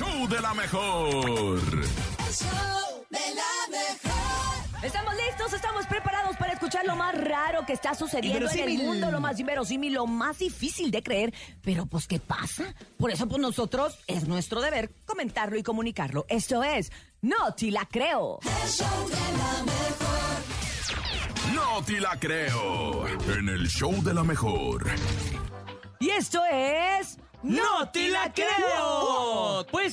show de la mejor. Estamos listos, estamos preparados para escuchar lo más raro que está sucediendo en el mundo, lo más inverosímil, lo más difícil de creer. Pero pues, ¿qué pasa? Por eso, pues nosotros es nuestro deber comentarlo y comunicarlo. Esto es No Te La Creo. No te la creo. En el show de la mejor. Y esto es... ¡No te la creo!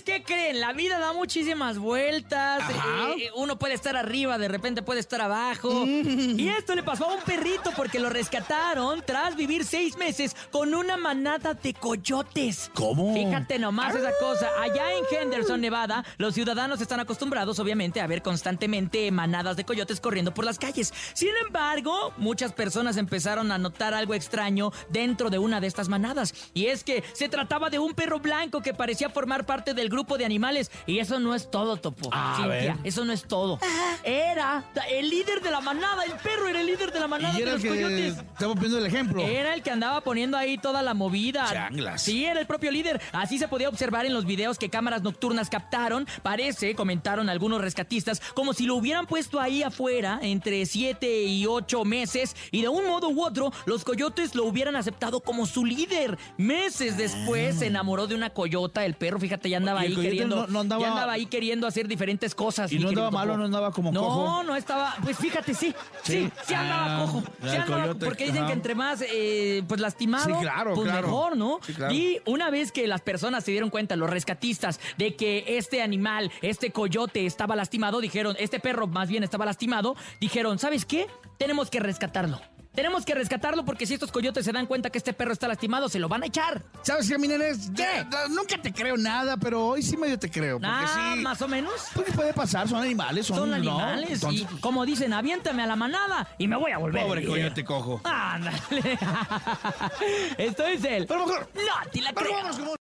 ¿Qué creen? La vida da muchísimas vueltas. Ajá. eh, uno puede estar arriba, de repente puede estar abajo. Y esto le pasó a un perrito porque lo rescataron tras vivir seis meses con una manada de coyotes. ¿Cómo? Fíjate nomás esa cosa. Allá en Henderson, Nevada, los ciudadanos están acostumbrados, obviamente, a ver constantemente manadas de coyotes corriendo por las calles. Sin embargo, muchas personas empezaron a notar algo extraño dentro de una de estas manadas. Y es que se trataba de un perro blanco que parecía formar parte del grupo de animales. Y eso no es todo, Topo. A Cintia, ver. eso no es todo. Era el líder de la manada. El perro era el líder de la manada Y de era el los que coyotes. estamos viendo el ejemplo. Era el que andaba poniendo ahí toda la movida. Changlas. Sí, era el propio líder. Así se podía observar en los videos que cámaras nocturnas captaron. Parece, comentaron algunos rescatistas, como si lo hubieran puesto ahí afuera entre 7 y 8 meses y de un modo u otro los coyotes lo hubieran aceptado como su líder. Meses después se enamoró de una coyota. El perro, fíjate, ya andaba Ah. ¿Y el ahí queriendo. no- no andaba- Ya andaba ahí queriendo hacer diferentes cosas. ¿Y no andaba malo, no andaba como no, cojo? No, estaba. Pues fíjate, sí. Sí, sí, Sí. andaba Ah, cojo. Sí andaba, coyote, porque dicen ajá. que entre más eh, pues lastimado, Sí, claro, pues claro. mejor, ¿no? Claro. Y una vez que las personas se dieron cuenta, los rescatistas, de que este animal, este coyote estaba lastimado, dijeron, este perro más bien estaba lastimado, dijeron, ¿sabes qué? Tenemos que rescatarlo. Tenemos que rescatarlo porque si estos coyotes se dan cuenta que este perro está lastimado, se lo van a echar. ¿Sabes qué, mi nenes? ¿Qué? Nunca te creo nada, pero hoy sí medio te creo. Porque Ah, sí. más o menos. Pues, ¿qué puede pasar? Son animales. Son, Son ¿no? animales. Entonces, y como dicen, aviéntame a la manada y me voy a volver. Pobre líder". coyote cojo. Ándale. Esto es el. Pero mejor. No, te la Pero creo.